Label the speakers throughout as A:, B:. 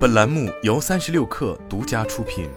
A: 本栏目由三十六氪独家出品。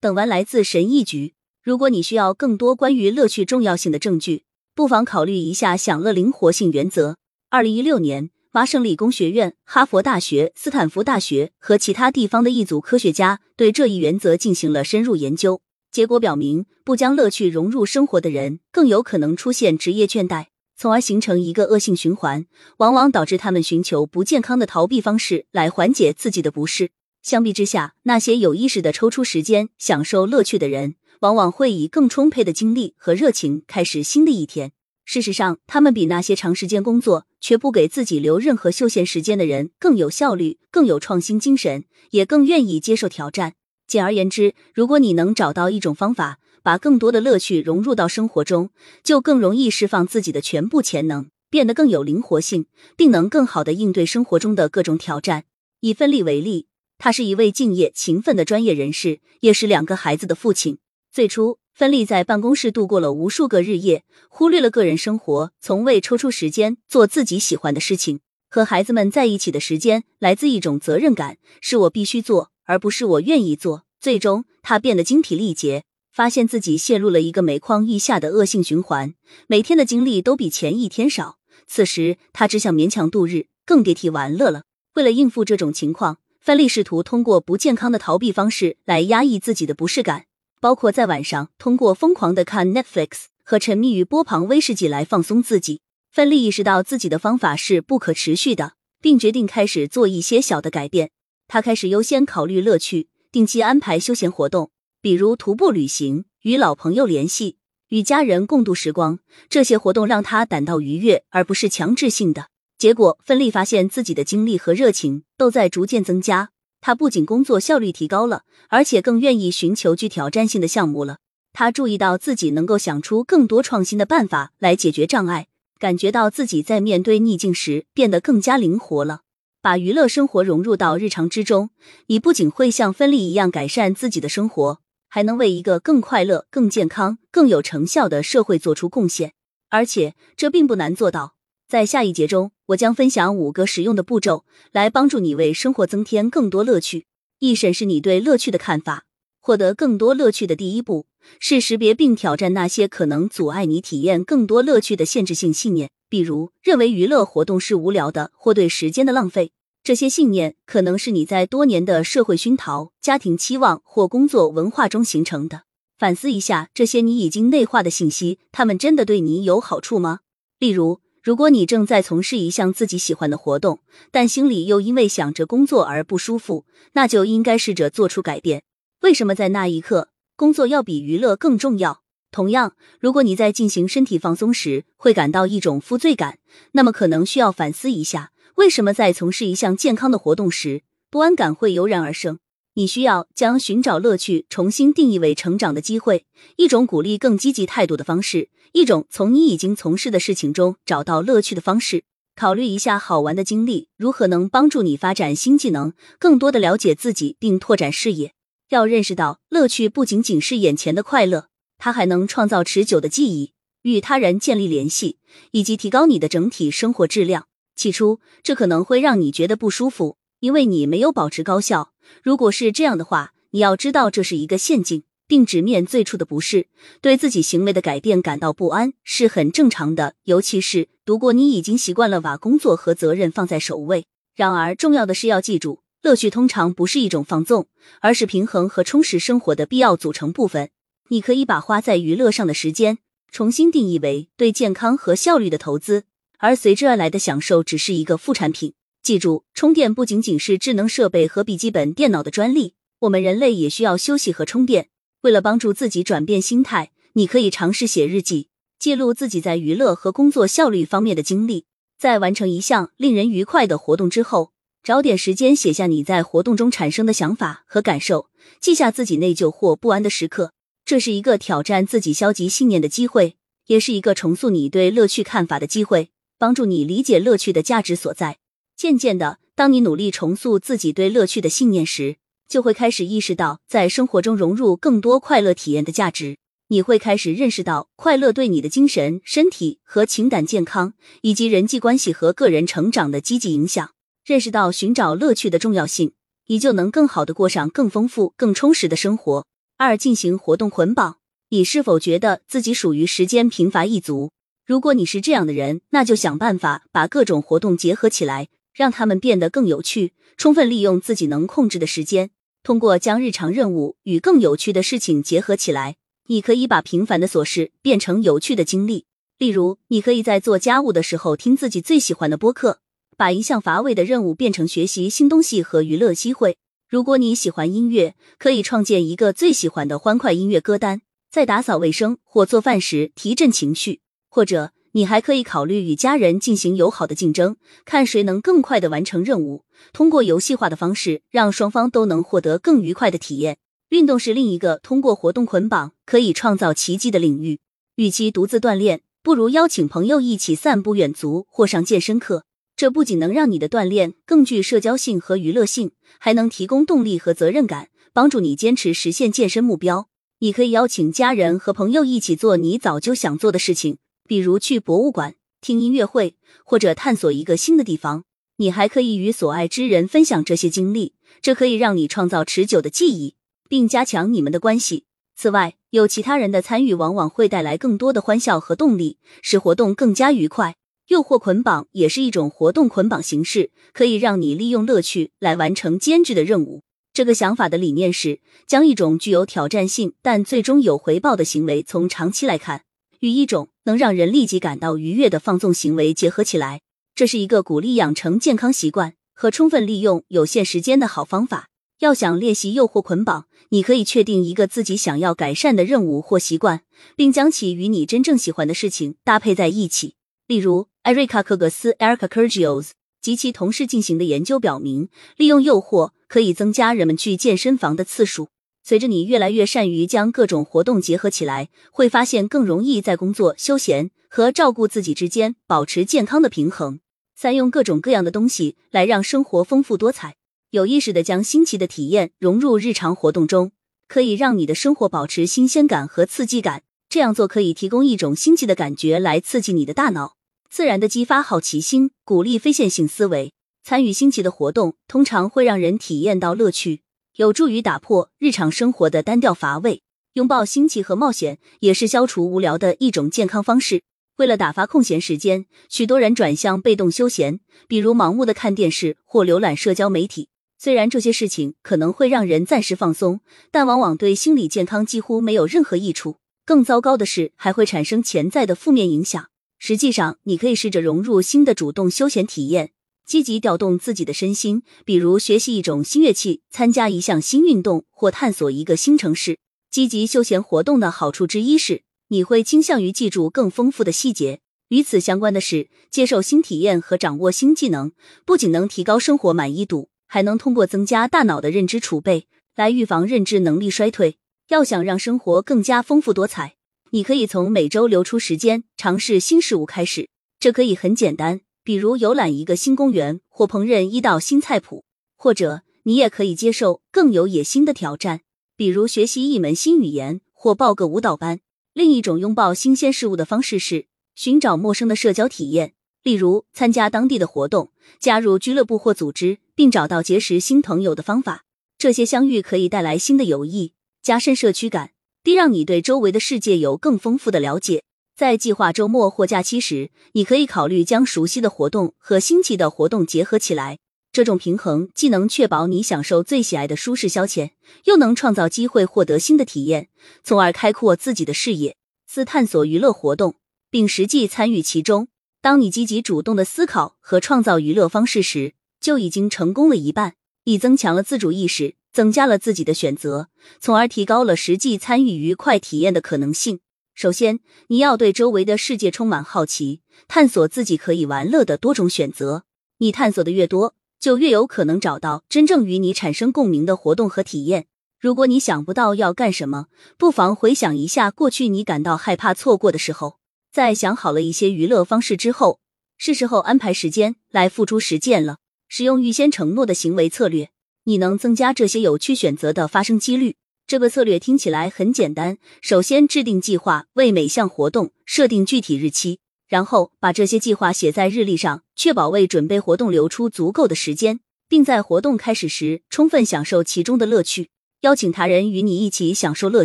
B: 等完来自神医局。如果你需要更多关于乐趣重要性的证据，不妨考虑一下享乐灵活性原则。二零一六年，麻省理工学院、哈佛大学、斯坦福大学和其他地方的一组科学家对这一原则进行了深入研究。结果表明，不将乐趣融入生活的人，更有可能出现职业倦怠，从而形成一个恶性循环，往往导致他们寻求不健康的逃避方式来缓解自己的不适。相比之下，那些有意识的抽出时间享受乐趣的人。往往会以更充沛的精力和热情开始新的一天。事实上，他们比那些长时间工作却不给自己留任何休闲时间的人更有效率、更有创新精神，也更愿意接受挑战。简而言之，如果你能找到一种方法，把更多的乐趣融入到生活中，就更容易释放自己的全部潜能，变得更有灵活性，并能更好的应对生活中的各种挑战。以芬利为例，他是一位敬业勤奋的专业人士，也是两个孩子的父亲。最初，芬利在办公室度过了无数个日夜，忽略了个人生活，从未抽出时间做自己喜欢的事情。和孩子们在一起的时间来自一种责任感，是我必须做，而不是我愿意做。最终，他变得精疲力竭，发现自己陷入了一个每况愈下的恶性循环，每天的精力都比前一天少。此时，他只想勉强度日，更别提玩乐了。为了应付这种情况，范利试图通过不健康的逃避方式来压抑自己的不适感。包括在晚上通过疯狂的看 Netflix 和沉迷于波旁威士忌来放松自己。芬利意识到自己的方法是不可持续的，并决定开始做一些小的改变。他开始优先考虑乐趣，定期安排休闲活动，比如徒步旅行、与老朋友联系、与家人共度时光。这些活动让他感到愉悦，而不是强制性的。结果，芬利发现自己的精力和热情都在逐渐增加。他不仅工作效率提高了，而且更愿意寻求具挑战性的项目了。他注意到自己能够想出更多创新的办法来解决障碍，感觉到自己在面对逆境时变得更加灵活了。把娱乐生活融入到日常之中，你不仅会像芬利一样改善自己的生活，还能为一个更快乐、更健康、更有成效的社会做出贡献。而且这并不难做到。在下一节中，我将分享五个实用的步骤，来帮助你为生活增添更多乐趣。一、审视你对乐趣的看法。获得更多乐趣的第一步是识别并挑战那些可能阻碍你体验更多乐趣的限制性信念，比如认为娱乐活动是无聊的或对时间的浪费。这些信念可能是你在多年的社会熏陶、家庭期望或工作文化中形成的。反思一下这些你已经内化的信息，他们真的对你有好处吗？例如。如果你正在从事一项自己喜欢的活动，但心里又因为想着工作而不舒服，那就应该试着做出改变。为什么在那一刻，工作要比娱乐更重要？同样，如果你在进行身体放松时会感到一种负罪感，那么可能需要反思一下，为什么在从事一项健康的活动时，不安感会油然而生。你需要将寻找乐趣重新定义为成长的机会，一种鼓励更积极态度的方式，一种从你已经从事的事情中找到乐趣的方式。考虑一下好玩的经历如何能帮助你发展新技能，更多的了解自己并拓展视野。要认识到，乐趣不仅仅是眼前的快乐，它还能创造持久的记忆，与他人建立联系，以及提高你的整体生活质量。起初，这可能会让你觉得不舒服。因为你没有保持高效，如果是这样的话，你要知道这是一个陷阱，并直面最初的不适，对自己行为的改变感到不安是很正常的。尤其是如果你已经习惯了把工作和责任放在首位。然而，重要的是要记住，乐趣通常不是一种放纵，而是平衡和充实生活的必要组成部分。你可以把花在娱乐上的时间重新定义为对健康和效率的投资，而随之而来的享受只是一个副产品。记住，充电不仅仅是智能设备和笔记本电脑的专利，我们人类也需要休息和充电。为了帮助自己转变心态，你可以尝试写日记，记录自己在娱乐和工作效率方面的经历。在完成一项令人愉快的活动之后，找点时间写下你在活动中产生的想法和感受，记下自己内疚或不安的时刻。这是一个挑战自己消极信念的机会，也是一个重塑你对乐趣看法的机会，帮助你理解乐趣的价值所在。渐渐的，当你努力重塑自己对乐趣的信念时，就会开始意识到在生活中融入更多快乐体验的价值。你会开始认识到快乐对你的精神、身体和情感健康，以及人际关系和个人成长的积极影响。认识到寻找乐趣的重要性，你就能更好的过上更丰富、更充实的生活。二、进行活动捆绑。你是否觉得自己属于时间贫乏一族？如果你是这样的人，那就想办法把各种活动结合起来，让他们变得更有趣，充分利用自己能控制的时间。通过将日常任务与更有趣的事情结合起来，你可以把平凡的琐事变成有趣的经历。例如，你可以在做家务的时候听自己最喜欢的播客，把一项乏味的任务变成学习新东西和娱乐机会。如果你喜欢音乐，可以创建一个最喜欢的欢快音乐歌单，在打扫卫生或做饭时提振情绪。或者，你还可以考虑与家人进行友好的竞争，看谁能更快的完成任务。通过游戏化的方式，让双方都能获得更愉快的体验。运动是另一个通过活动捆绑可以创造奇迹的领域。与其独自锻炼，不如邀请朋友一起散步远足或上健身课。这不仅能让你的锻炼更具社交性和娱乐性，还能提供动力和责任感，帮助你坚持实现健身目标。你可以邀请家人和朋友一起做你早就想做的事情，比如去博物馆、听音乐会，或者探索一个新的地方。你还可以与所爱之人分享这些经历，这可以让你创造持久的记忆，并加强你们的关系。此外，有其他人的参与往往会带来更多的欢笑和动力，使活动更加愉快。诱惑捆绑也是一种活动捆绑形式，可以让你利用乐趣来完成兼职的任务。这个想法的理念是将一种具有挑战性但最终有回报的行为从长期来看，与一种能让人立即感到愉悦的放纵行为结合起来。这是一个鼓励养成健康习惯和充分利用有限时间的好方法。要想练习诱惑捆绑，你可以确定一个自己想要改善的任务或习惯，并将其与你真正喜欢的事情搭配在一起。例如，艾瑞卡·克格斯 （Erica Kergios） 及其同事进行的研究表明，利用诱惑可以增加人们去健身房的次数。随着你越来越善于将各种活动结合起来，会发现更容易在工作、休闲和照顾自己之间保持健康的平衡。三用各种各样的东西来让生活丰富多彩，有意识的将新奇的体验融入日常活动中，可以让你的生活保持新鲜感和刺激感。这样做可以提供一种新奇的感觉来刺激你的大脑，自然的激发好奇心，鼓励非线性思维。参与新奇的活动通常会让人体验到乐趣，有助于打破日常生活的单调乏味。拥抱新奇和冒险也是消除无聊的一种健康方式。为了打发空闲时间，许多人转向被动休闲，比如盲目的看电视或浏览社交媒体。虽然这些事情可能会让人暂时放松，但往往对心理健康几乎没有任何益处。更糟糕的是，还会产生潜在的负面影响。实际上，你可以试着融入新的主动休闲体验，积极调动自己的身心，比如学习一种新乐器、参加一项新运动或探索一个新城市。积极休闲活动的好处之一是。你会倾向于记住更丰富的细节。与此相关的是，接受新体验和掌握新技能，不仅能提高生活满意度，还能通过增加大脑的认知储备来预防认知能力衰退。要想让生活更加丰富多彩，你可以从每周留出时间尝试新事物开始。这可以很简单，比如游览一个新公园，或烹饪一道新菜谱。或者，你也可以接受更有野心的挑战，比如学习一门新语言，或报个舞蹈班。另一种拥抱新鲜事物的方式是寻找陌生的社交体验，例如参加当地的活动、加入俱乐部或组织，并找到结识新朋友的方法。这些相遇可以带来新的友谊，加深社区感，并让你对周围的世界有更丰富的了解。在计划周末或假期时，你可以考虑将熟悉的活动和新奇的活动结合起来。这种平衡既能确保你享受最喜爱的舒适消遣，又能创造机会获得新的体验，从而开阔自己的视野。四、探索娱乐活动，并实际参与其中。当你积极主动的思考和创造娱乐方式时，就已经成功了一半。已增强了自主意识，增加了自己的选择，从而提高了实际参与愉快体验的可能性。首先，你要对周围的世界充满好奇，探索自己可以玩乐的多种选择。你探索的越多，就越有可能找到真正与你产生共鸣的活动和体验。如果你想不到要干什么，不妨回想一下过去你感到害怕错过的时候。在想好了一些娱乐方式之后，是时候安排时间来付诸实践了。使用预先承诺的行为策略，你能增加这些有趣选择的发生几率。这个策略听起来很简单，首先制定计划，为每项活动设定具体日期，然后把这些计划写在日历上，确保为准备活动留出足够的时间，并在活动开始时充分享受其中的乐趣。邀请他人与你一起享受乐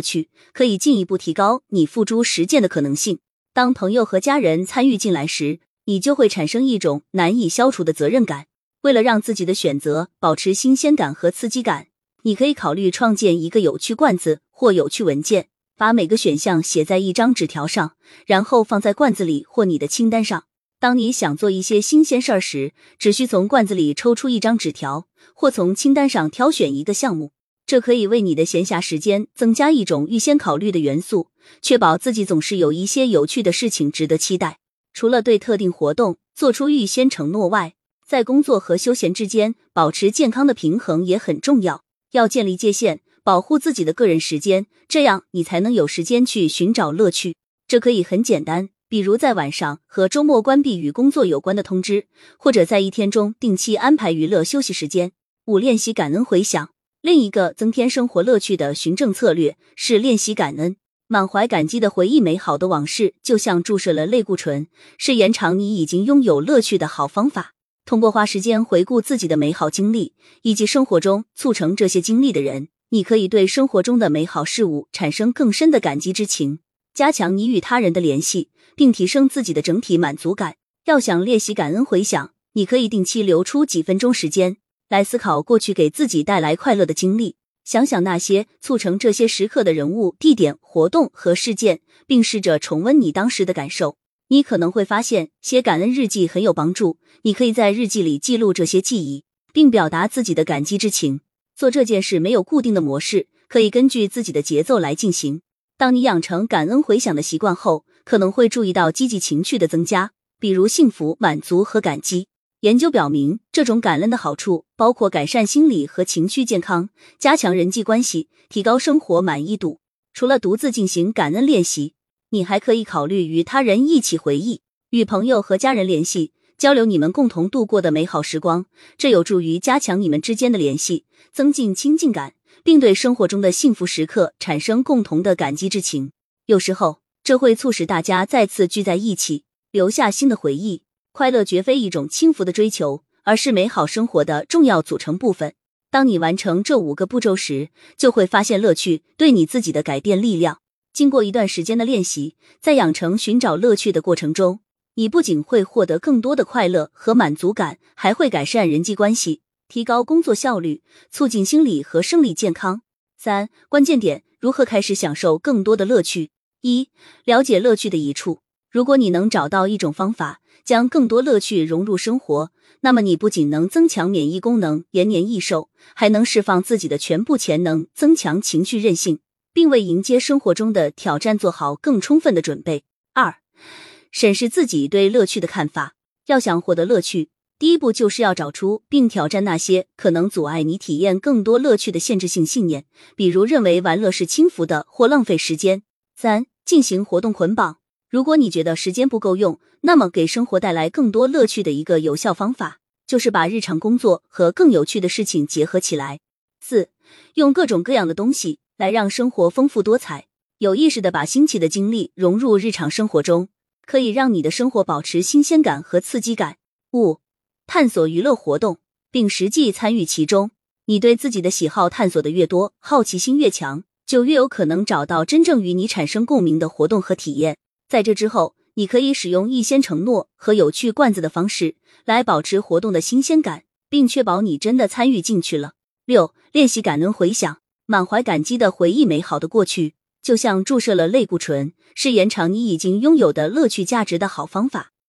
B: 趣，可以进一步提高你付诸实践的可能性。当朋友和家人参与进来时，你就会产生一种难以消除的责任感。为了让自己的选择保持新鲜感和刺激感，你可以考虑创建一个有趣罐子或有趣文件，把每个选项写在一张纸条上，然后放在罐子里或你的清单上。当你想做一些新鲜事儿时，只需从罐子里抽出一张纸条，或从清单上挑选一个项目。这可以为你的闲暇时间增加一种预先考虑的元素，确保自己总是有一些有趣的事情值得期待。除了对特定活动做出预先承诺外，在工作和休闲之间保持健康的平衡也很重要。要建立界限，保护自己的个人时间，这样你才能有时间去寻找乐趣。这可以很简单，比如在晚上和周末关闭与工作有关的通知，或者在一天中定期安排娱乐休息时间。五、练习感恩回想。另一个增添生活乐趣的循证策略是练习感恩，满怀感激的回忆美好的往事，就像注射了类固醇，是延长你已经拥有乐趣的好方法。通过花时间回顾自己的美好经历，以及生活中促成这些经历的人，你可以对生活中的美好事物产生更深的感激之情，加强你与他人的联系，并提升自己的整体满足感。要想练习感恩回想，你可以定期留出几分钟时间。来思考过去给自己带来快乐的经历，想想那些促成这些时刻的人物、地点、活动和事件，并试着重温你当时的感受。你可能会发现，写感恩日记很有帮助。你可以在日记里记录这些记忆，并表达自己的感激之情。做这件事没有固定的模式，可以根据自己的节奏来进行。当你养成感恩回想的习惯后，可能会注意到积极情绪的增加，比如幸福、满足和感激。研究表明，这种感恩的好处包括改善心理和情绪健康、加强人际关系、提高生活满意度。除了独自进行感恩练习，你还可以考虑与他人一起回忆，与朋友和家人联系，交流你们共同度过的美好时光。这有助于加强你们之间的联系，增进亲近感，并对生活中的幸福时刻产生共同的感激之情。有时候，这会促使大家再次聚在一起，留下新的回忆。快乐绝非一种轻浮的追求，而是美好生活的重要组成部分。当你完成这五个步骤时，就会发现乐趣对你自己的改变力量。经过一段时间的练习，在养成寻找乐趣的过程中，你不仅会获得更多的快乐和满足感，还会改善人际关系，提高工作效率，促进心理和生理健康。三、关键点：如何开始享受更多的乐趣？一、了解乐趣的益处。如果你能找到一种方法。将更多乐趣融入生活，那么你不仅能增强免疫功能、延年益寿，还能释放自己的全部潜能，增强情绪韧性，并为迎接生活中的挑战做好更充分的准备。二、审视自己对乐趣的看法。要想获得乐趣，第一步就是要找出并挑战那些可能阻碍你体验更多乐趣的限制性信念，比如认为玩乐是轻浮的或浪费时间。三、进行活动捆绑。如果你觉得时间不够用，那么给生活带来更多乐趣的一个有效方法，就是把日常工作和更有趣的事情结合起来。四，用各种各样的东西来让生活丰富多彩，有意识的把新奇的经历融入日常生活中，可以让你的生活保持新鲜感和刺激感。五，探索娱乐活动，并实际参与其中。你对自己的喜好探索的越多，好奇心越强，就越有可能找到真正与你产生共鸣的活动和体验。在这之后，你可以使用预先承诺和有趣罐子的方式来保持活动的新鲜感，并确保你真的参与进去了。六、练习感恩回想，满怀感激的回忆美好的过去，就像注射了类固醇，是延长你已经拥有的乐趣价值的好方法。